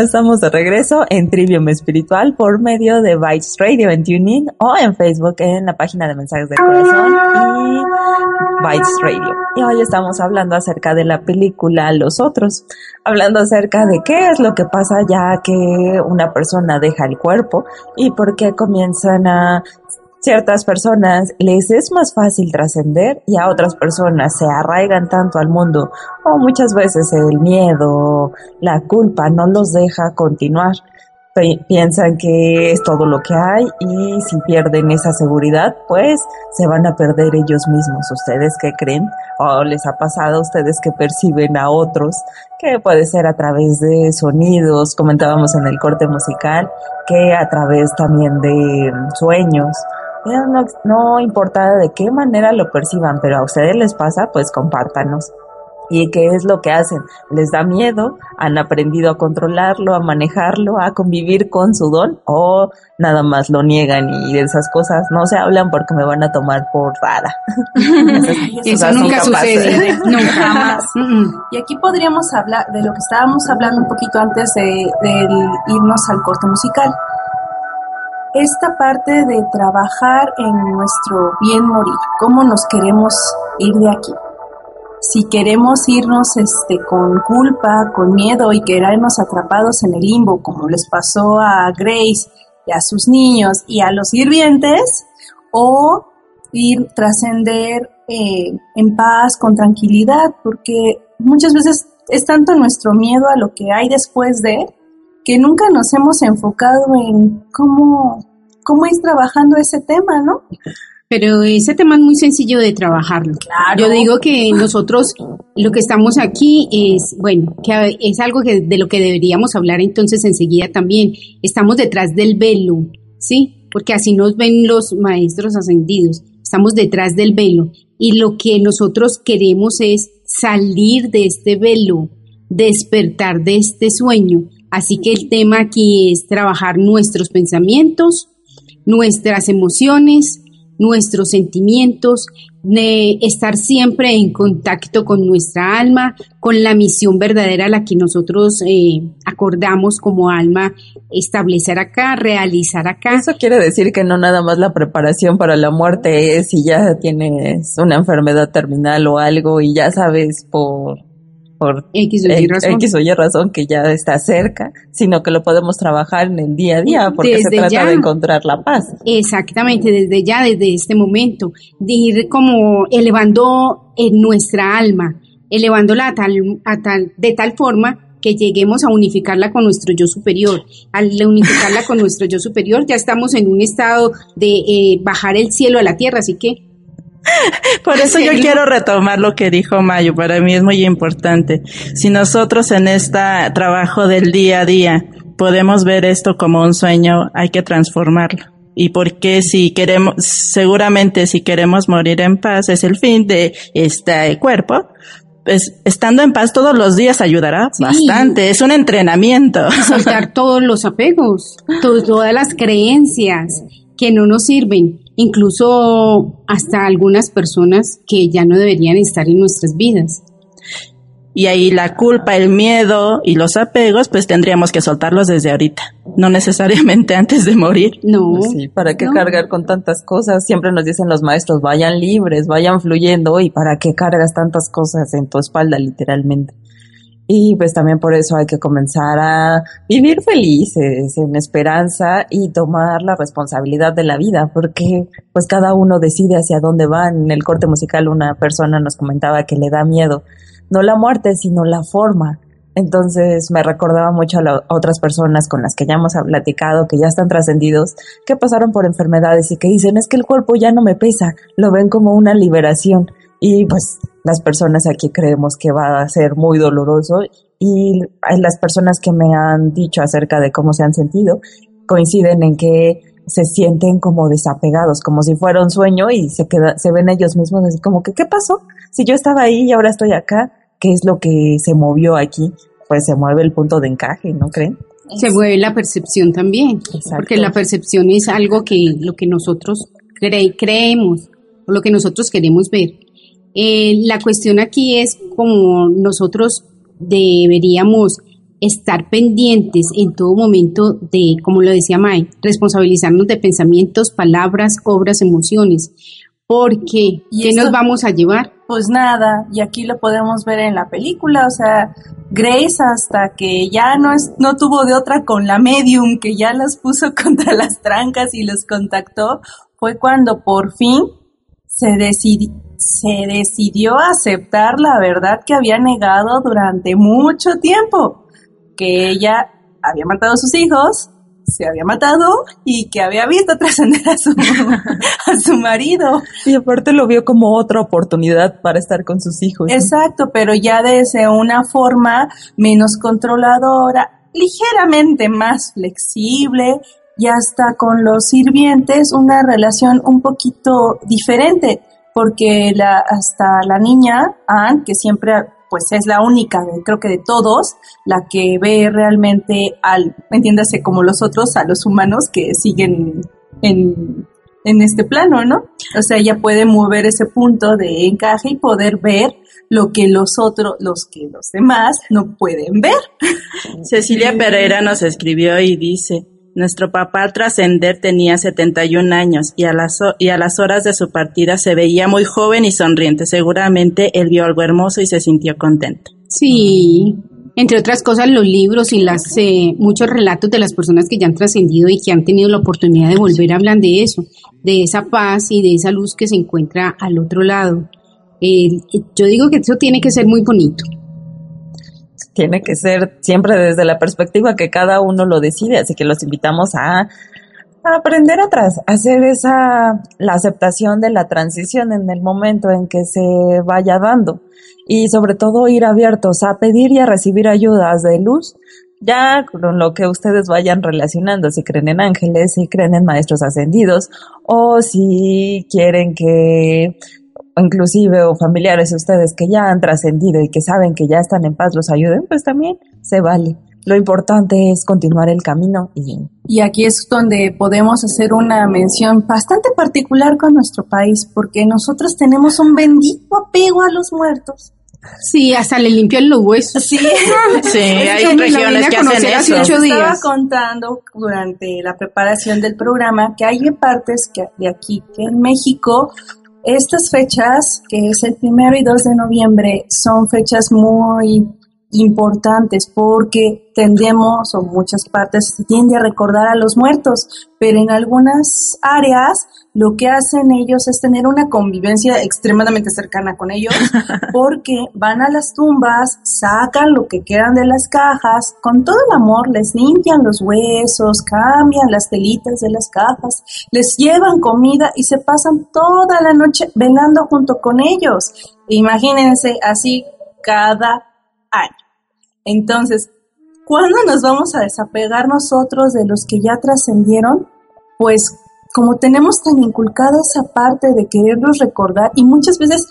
Estamos de regreso en Trivium Espiritual por medio de Bytes Radio en TuneIn o en Facebook en la página de Mensajes del Corazón y Bytes Radio. Y hoy estamos hablando acerca de la película Los Otros, hablando acerca de qué es lo que pasa ya que una persona deja el cuerpo y por qué comienzan a ciertas personas les es más fácil trascender y a otras personas se arraigan tanto al mundo o muchas veces el miedo, la culpa no los deja continuar piensan que es todo lo que hay y si pierden esa seguridad, pues se van a perder ellos mismos. ¿Ustedes qué creen? ¿O les ha pasado a ustedes que perciben a otros? Que puede ser a través de sonidos, comentábamos en el corte musical, que a través también de sueños. No, no importa de qué manera lo perciban, pero a ustedes les pasa, pues compártanos. ¿Y qué es lo que hacen? Les da miedo, han aprendido a controlarlo, a manejarlo, a convivir con su don o nada más lo niegan y de esas cosas no se hablan porque me van a tomar por rara. Eso nunca sucede, nunca más. y aquí podríamos hablar de lo que estábamos hablando un poquito antes de, de irnos al corte musical. Esta parte de trabajar en nuestro bien morir, cómo nos queremos ir de aquí. Si queremos irnos este, con culpa, con miedo y quedarnos atrapados en el limbo, como les pasó a Grace y a sus niños y a los sirvientes, o ir trascender eh, en paz, con tranquilidad, porque muchas veces es tanto nuestro miedo a lo que hay después de que nunca nos hemos enfocado en cómo, cómo ir trabajando ese tema, ¿no? Pero ese tema es muy sencillo de trabajarlo. Yo digo que nosotros lo que estamos aquí es, bueno, que es algo que, de lo que deberíamos hablar entonces enseguida también. Estamos detrás del velo, ¿sí? Porque así nos ven los maestros ascendidos. Estamos detrás del velo. Y lo que nosotros queremos es salir de este velo, despertar de este sueño. Así que el tema aquí es trabajar nuestros pensamientos, nuestras emociones, nuestros sentimientos, de estar siempre en contacto con nuestra alma, con la misión verdadera la que nosotros eh, acordamos como alma establecer acá, realizar acá. Eso quiere decir que no nada más la preparación para la muerte es si ya tienes una enfermedad terminal o algo y ya sabes por por X o, y razón. X o Y razón que ya está cerca, sino que lo podemos trabajar en el día a día porque se trata de encontrar la paz. Exactamente, desde ya, desde este momento, de ir como elevando en nuestra alma, elevándola a tal, a tal, de tal forma que lleguemos a unificarla con nuestro yo superior. Al unificarla con nuestro yo superior, ya estamos en un estado de eh, bajar el cielo a la tierra, así que por eso yo quiero retomar lo que dijo Mayo, para mí es muy importante. Si nosotros en este trabajo del día a día podemos ver esto como un sueño, hay que transformarlo. Y porque si queremos, seguramente si queremos morir en paz es el fin de este cuerpo, pues estando en paz todos los días ayudará bastante. Es un entrenamiento. soltar todos los apegos, todas las creencias que no nos sirven incluso hasta algunas personas que ya no deberían estar en nuestras vidas. Y ahí la culpa, el miedo y los apegos, pues tendríamos que soltarlos desde ahorita, no necesariamente antes de morir. No. Pues sí, ¿para qué cargar con tantas cosas? Siempre nos dicen los maestros, vayan libres, vayan fluyendo, y ¿para qué cargas tantas cosas en tu espalda, literalmente? Y pues también por eso hay que comenzar a vivir felices, en esperanza y tomar la responsabilidad de la vida, porque pues cada uno decide hacia dónde va. En el corte musical una persona nos comentaba que le da miedo, no la muerte, sino la forma. Entonces me recordaba mucho a, otras personas con las que ya hemos platicado, que ya están trascendidos, que pasaron por enfermedades y que dicen es que el cuerpo ya no me pesa, lo ven como una liberación. Y pues las personas aquí creemos que va a ser muy doloroso y las personas que me han dicho acerca de cómo se han sentido coinciden en que se sienten como desapegados, como si fuera un sueño y se queda, se ven ellos mismos así como que ¿qué pasó? Si yo estaba ahí y ahora estoy acá, ¿qué es lo que se movió aquí? Pues se mueve el punto de encaje, ¿no creen? Se mueve la percepción también, porque la percepción es algo que lo que nosotros creemos o lo que nosotros queremos ver. Eh, la cuestión aquí es como nosotros deberíamos estar pendientes en todo momento de, como lo decía May, responsabilizarnos de pensamientos, palabras, obras, emociones. Porque, ¿qué nos vamos a llevar? Pues nada, y aquí lo podemos ver en la película, o sea, Grace hasta que ya no, es, no tuvo de otra con la medium, que ya las puso contra las trancas y los contactó, fue cuando por fin se, decidi- se decidió aceptar la verdad que había negado durante mucho tiempo, que ella había matado a sus hijos, se había matado y que había visto trascender a su, a su marido. Y aparte lo vio como otra oportunidad para estar con sus hijos. Exacto, pero ya desde una forma menos controladora, ligeramente más flexible y hasta con los sirvientes una relación un poquito diferente, porque la, hasta la niña, Anne, que siempre pues es la única, creo que de todos, la que ve realmente al, entiéndase como los otros, a los humanos que siguen en, en este plano, ¿no? O sea, ella puede mover ese punto de encaje y poder ver lo que los otros, los que los demás no pueden ver. Cecilia Pereira nos escribió y dice, nuestro papá al trascender tenía 71 años y a, las, y a las horas de su partida se veía muy joven y sonriente. Seguramente él vio algo hermoso y se sintió contento. Sí, entre otras cosas los libros y las eh, muchos relatos de las personas que ya han trascendido y que han tenido la oportunidad de volver hablan de eso, de esa paz y de esa luz que se encuentra al otro lado. Eh, yo digo que eso tiene que ser muy bonito. Tiene que ser siempre desde la perspectiva que cada uno lo decide, así que los invitamos a, a aprender a, tras, a hacer esa, la aceptación de la transición en el momento en que se vaya dando. Y sobre todo ir abiertos a pedir y a recibir ayudas de luz, ya con lo que ustedes vayan relacionando, si creen en ángeles, si creen en maestros ascendidos o si quieren que inclusive o familiares de ustedes que ya han trascendido y que saben que ya están en paz los ayuden, pues también se vale. Lo importante es continuar el camino y Y aquí es donde podemos hacer una mención bastante particular con nuestro país, porque nosotros tenemos un bendito apego a los muertos. Sí, hasta le limpian los huesos. Sí, Sí, hay regiones que hacen hace eso. ocho Les estaba días. contando durante la preparación del programa que hay partes que de aquí que en México estas fechas, que es el primero y 2 de noviembre, son fechas muy importantes porque tendemos, o muchas partes se tiende a recordar a los muertos, pero en algunas áreas lo que hacen ellos es tener una convivencia extremadamente cercana con ellos porque van a las tumbas, sacan lo que quedan de las cajas, con todo el amor les limpian los huesos, cambian las telitas de las cajas, les llevan comida y se pasan toda la noche velando junto con ellos. Imagínense así cada. Entonces, ¿cuándo nos vamos a desapegar nosotros de los que ya trascendieron? Pues como tenemos tan inculcada esa parte de quererlos recordar y muchas veces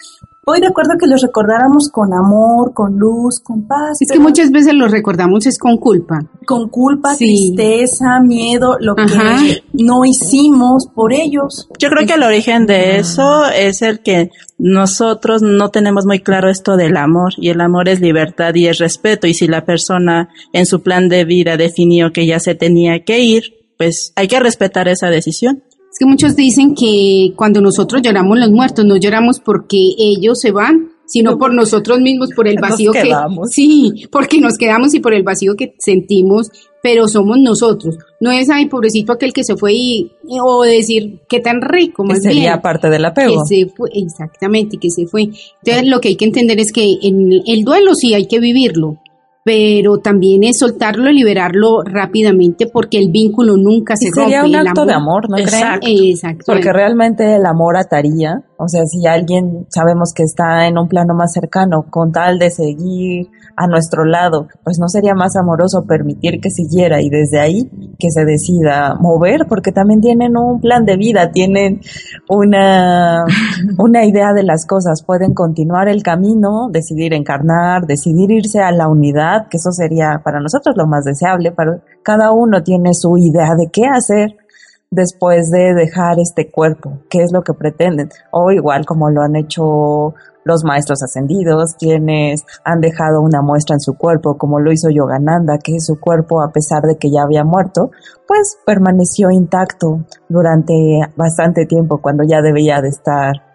voy de acuerdo que los recordáramos con amor, con luz, con paz. Es que muchas veces lo recordamos es con culpa. con culpa, Sí. tristeza, miedo, lo Ajá. que no hicimos por ellos. Yo creo que el origen de eso es el que nosotros no tenemos muy claro esto del amor y el amor es libertad y es respeto y si la persona en su plan de vida definió que ya se tenía que ir, pues hay que respetar esa decisión. Que muchos dicen que cuando nosotros lloramos los muertos, no lloramos porque ellos se van, sino por nosotros mismos, por el Nos vacío que... Sí, porque nos quedamos y por el vacío que sentimos, pero somos nosotros. No es, ay, pobrecito aquel que se fue y... O decir, qué tan rico, que más sería bien. parte del apego. Que se fue, exactamente, que se fue. Entonces, lo que hay que entender es que en el duelo sí hay que vivirlo, pero también es soltarlo, liberarlo rápidamente, porque el vínculo nunca se Y sería rompe. un acto de amor, ¿no creen? Exacto. Porque realmente el amor ataría, o sea, si alguien sabemos que está en un plano más cercano, con tal de seguir a nuestro lado, pues no sería más amoroso permitir que siguiera y desde ahí que se decida mover, porque también tienen un plan de vida, tienen una, una idea de las cosas, pueden continuar el camino, decidir encarnar, decidir irse a la unidad, que eso sería para nosotros lo más deseable, pero cada uno tiene su idea de qué hacer después de dejar este cuerpo, qué es lo que pretenden, o igual como lo han hecho los maestros ascendidos, quienes han dejado una muestra en su cuerpo, como lo hizo Yogananda, que su cuerpo, a pesar de que ya había muerto, pues permaneció intacto durante bastante tiempo, cuando ya debía de estar,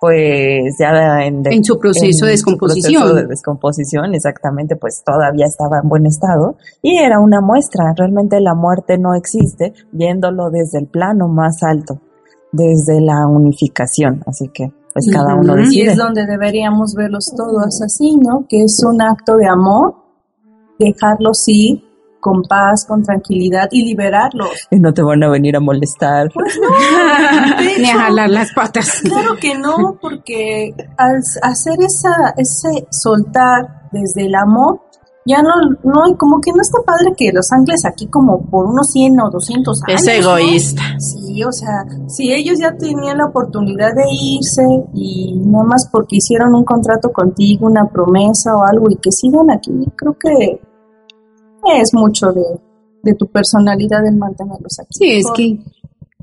pues ya en, En su proceso de en su descomposición. proceso de descomposición, exactamente, pues todavía estaba en buen estado y era una muestra. Realmente la muerte no existe viéndolo desde el plano más alto. desde la unificación, así que pues cada uno Ujú. Y decide. es donde deberíamos verlos todos así, ¿no? Que es un acto de amor, dejarlos ir con paz, con tranquilidad y liberarlos. Y no te van a venir a molestar. Pues no, Ni a jalar las patas. Claro que no, porque al hacer esa, ese soltar desde el amor, ya no, no, como que no está padre que los ancles aquí como por unos 100 o 200 años. Es ¿no? egoísta. Sí, o sea, si ellos ya tenían la oportunidad de irse y nada más porque hicieron un contrato contigo, una promesa o algo y que sigan aquí, creo que es mucho de, de tu personalidad el mantenerlos aquí. Sí, es que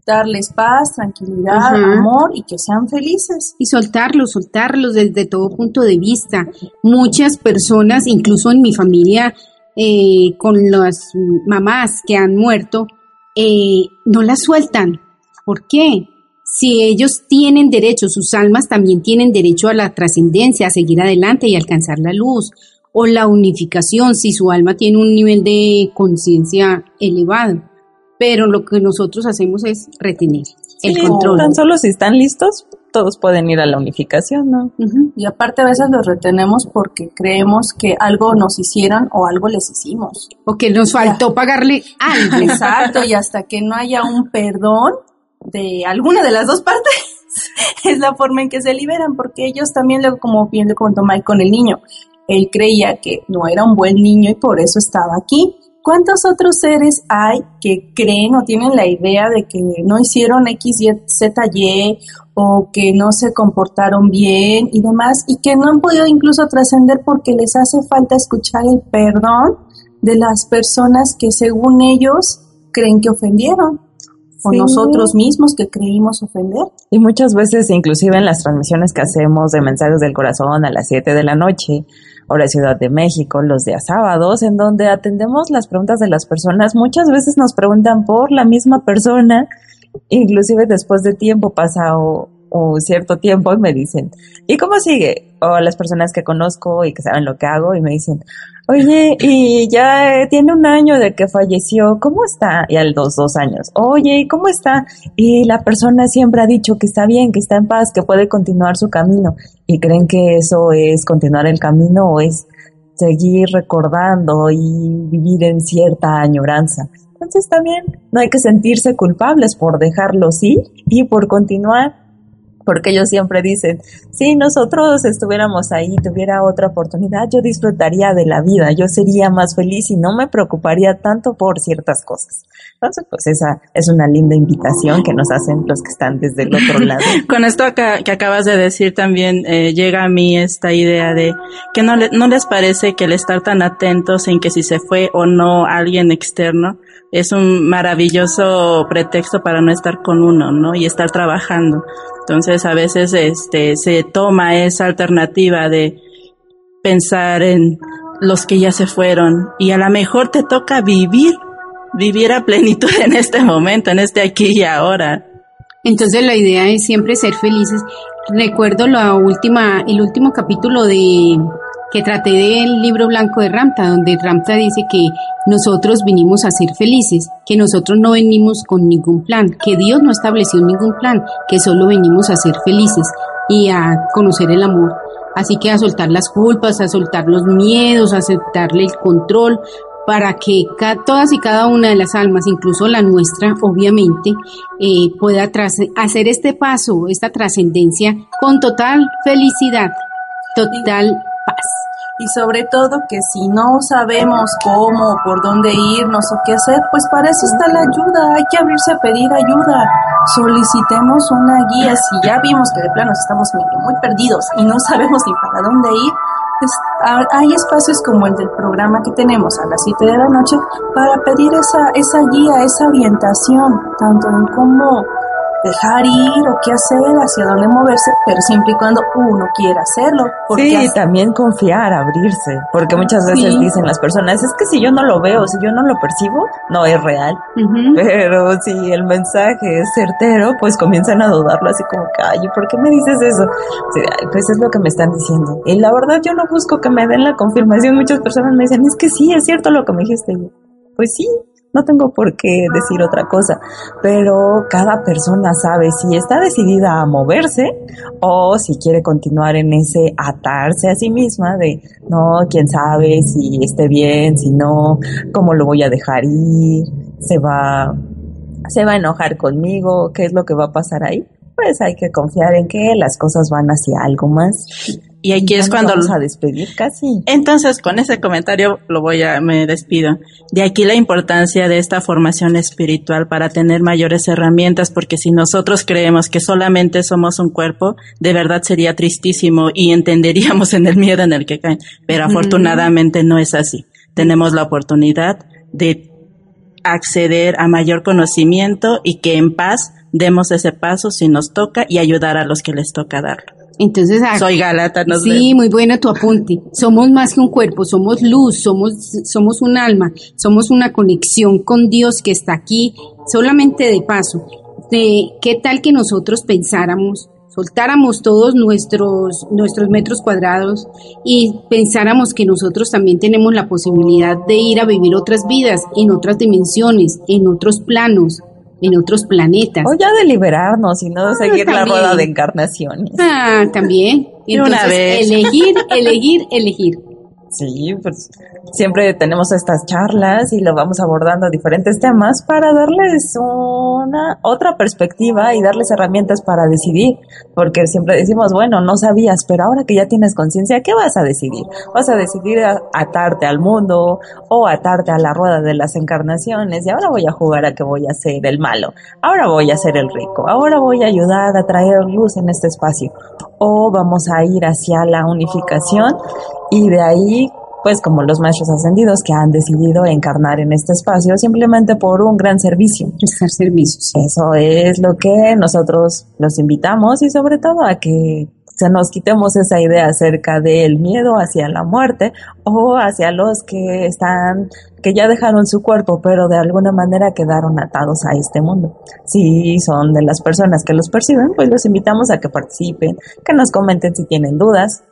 darles paz, tranquilidad, Ajá. amor y que sean felices. y soltarlos, soltarlos desde todo punto de vista. Muchas personas, incluso en mi familia, eh, con las mamás que han muerto, eh, no las sueltan. ¿Por qué? Si ellos tienen derecho, sus almas también tienen derecho a la trascendencia, a seguir adelante y alcanzar la luz. O la unificación, si su alma tiene un nivel de conciencia elevado. Pero lo que nosotros hacemos es retener el Sí, control. Tan solo si están listos, todos pueden ir a la unificación, ¿no? Y aparte a veces los retenemos porque creemos que algo nos hicieron o algo les hicimos. O que nos faltó pagarle algo. Exacto, y hasta que no haya un perdón de alguna de las dos partes, es la forma en que se liberan, porque ellos también, como bien le comentó Mike con el niño, él creía que no era un buen niño y por eso estaba aquí. ¿Cuántos otros seres hay que creen o tienen la idea de que no hicieron X, Y, Z, Y o que no se comportaron bien y demás y que no han podido incluso trascender porque les hace falta escuchar el perdón de las personas que según ellos creen que ofendieron Sí. nosotros mismos que creímos ofender? Y muchas veces, inclusive en las transmisiones que hacemos de mensajes del corazón a las 7 de la noche, hora Ciudad de México, los días sábados, en donde atendemos las preguntas de las personas, muchas veces nos preguntan por la misma persona, inclusive después de tiempo pasa o, o cierto tiempo y me dicen, ¿y cómo sigue? O las personas que conozco y que saben lo que hago y me dicen, oye, y ya eh, tiene un año de que falleció, ¿cómo está? Y al dos, dos años, oye, ¿y cómo está? Y la persona siempre ha dicho que está bien, que está en paz, que puede continuar su camino. ¿Y creen que eso es continuar el camino o es seguir recordando y vivir en cierta añoranza? Entonces también no hay que sentirse culpables por dejarlos ir y por continuar porque ellos siempre dicen, si nosotros estuviéramos ahí, tuviera otra oportunidad, yo disfrutaría de la vida, yo sería más feliz y no me preocuparía tanto por ciertas cosas. Entonces, pues esa es una linda invitación que nos hacen los que están desde el otro lado. Con esto acá- que acabas de decir también eh, llega a mí esta idea de que no, le- no les parece que el estar tan atentos en que si se fue o no alguien externo es un maravilloso pretexto para no estar con uno, ¿no? Y estar trabajando. Entonces a veces este se toma esa alternativa de pensar en los que ya se fueron y a lo mejor te toca vivir, vivir a plenitud en este momento, en este aquí y ahora. Entonces la idea es siempre ser felices. Recuerdo la última, el último capítulo de que traté del libro blanco de Ramta, donde Ramta dice que nosotros vinimos a ser felices, que nosotros no venimos con ningún plan, que Dios no estableció ningún plan, que solo venimos a ser felices y a conocer el amor. Así que a soltar las culpas, a soltar los miedos, a aceptarle el control, para que todas y cada una de las almas, incluso la nuestra, obviamente, eh, pueda hacer este paso, esta trascendencia con total felicidad, total paz. Y sobre todo que si no sabemos cómo, por dónde irnos o qué hacer, pues para eso está la ayuda, hay que abrirse a pedir ayuda. Solicitemos una guía si ya vimos que de plano estamos muy perdidos y no sabemos ni para dónde ir. pues, ha- hay espacios como el del programa que tenemos a las 7 de la noche para pedir esa, esa guía, esa orientación, tanto en cómo dejar ir o qué hacer, hacia dónde moverse, pero siempre y cuando uno quiera hacerlo. Porque Sí, también confiar, abrirse, porque muchas veces Sí. dicen las personas, es que si yo no lo veo, si yo no lo percibo, no es real. Pero si el mensaje es certero, pues comienzan a dudarlo así como que, ay, ¿por qué me dices eso? Sí, pues es lo que me están diciendo. Y la verdad yo no busco que me den la confirmación. Muchas personas me dicen, es que sí, es cierto lo que me dijiste. Pues sí, no tengo por qué decir otra cosa, pero cada persona sabe si está decidida a moverse o si quiere continuar en ese atarse a sí misma de, no, quién sabe si esté bien, si no, cómo lo voy a dejar ir, se va, se va a enojar conmigo, qué es lo que va a pasar ahí. Pues hay que confiar en que las cosas van hacia algo más. Y aquí es cuando vamos a despedir casi. Entonces, con ese comentario lo voy a me despido. De aquí la importancia de esta formación espiritual para tener mayores herramientas, porque si nosotros creemos que solamente somos un cuerpo, de verdad sería tristísimo y entenderíamos en el miedo en el que caen. Pero afortunadamente no es así. Tenemos la oportunidad de acceder a mayor conocimiento y que en paz demos ese paso si nos toca y ayudar a los que les toca darlo. Entonces, ah, Soy Galata, nos sí, vemos. muy bueno tu apunte. Somos más que un cuerpo, somos luz, somos, somos un alma, somos una conexión con Dios que está aquí solamente de paso. De, ¿Qué tal que nosotros pensáramos, soltáramos todos nuestros, nuestros metros cuadrados y pensáramos que nosotros también tenemos la posibilidad de ir a vivir otras vidas, en otras dimensiones, en otros planos, en otros planetas? O ya de liberarnos y no seguir la rueda de encarnaciones. Ah, también. De una Entonces, vez. elegir, elegir, elegir. Sí, pues siempre tenemos estas charlas y lo vamos abordando diferentes temas para darles una otra perspectiva y darles herramientas para decidir, porque siempre decimos, bueno, no sabías, pero ahora que ya tienes conciencia, ¿qué vas a decidir? ¿Vas a decidir atarte al mundo o atarte a la rueda de las encarnaciones? Y ahora voy a jugar a que voy a ser el malo, ahora voy a ser el rico, ahora voy a ayudar a traer luz en este espacio, o vamos a ir hacia la unificación y de ahí pues como los maestros ascendidos que han decidido encarnar en este espacio simplemente por un gran servicio. Prestar servicios. Eso es lo que nosotros los invitamos y sobre todo a que se nos quitemos esa idea acerca del miedo hacia la muerte o hacia los que están, que ya dejaron su cuerpo, pero de alguna manera quedaron atados a este mundo. Si son de las personas que los perciben, pues los invitamos a que participen, que nos comenten si tienen dudas,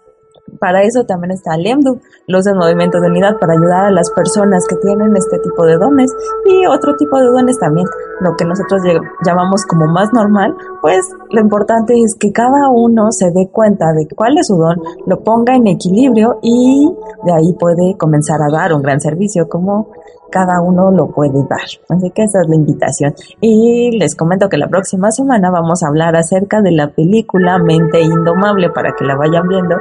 para eso también está LEMDU, Luz del Movimiento de Unidad, para ayudar a las personas que tienen este tipo de dones y otro tipo de dones también, lo que nosotros llamamos como más normal, pues lo importante es que cada uno se dé cuenta de cuál es su don, lo ponga en equilibrio y de ahí puede comenzar a dar un gran servicio como cada uno lo puede dar. Así que esa es la invitación. Y les comento que la próxima semana vamos a hablar acerca de la película Mente Indomable para que la vayan viendo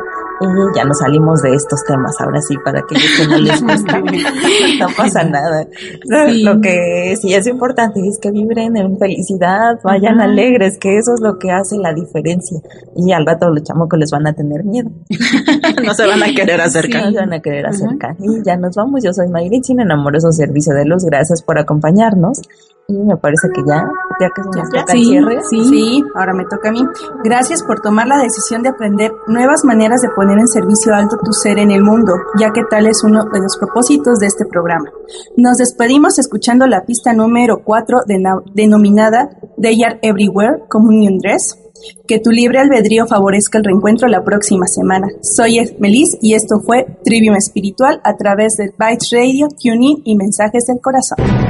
ya nos salimos de estos temas ahora sí para que que no les gusta. no pasa nada. Sí. Lo que sí es importante es que vibren en felicidad, vayan alegres, que eso es lo que hace la diferencia. Y al rato los chamocos les van a tener miedo. no se van a querer acercar. No se van a querer acercar. Y ya nos vamos. Yo soy Mayrin sin en Amoroso Servicio de Luz. Gracias por acompañarnos. Y me parece que ya, ya que se nos toca el Sí, cierre. sí, ahora me toca a mí. Gracias por tomar la decisión de aprender nuevas maneras de poner en servicio alto tu ser en el mundo, ya que tal es uno de los propósitos de este programa. Nos despedimos escuchando la pista número 4 denominada They Are Everywhere, Communion Dress. Que tu libre albedrío favorezca el reencuentro la próxima semana. Soy Melis y esto fue Trivium Espiritual a través de Bytes Radio, TuneIn y Mensajes del Corazón.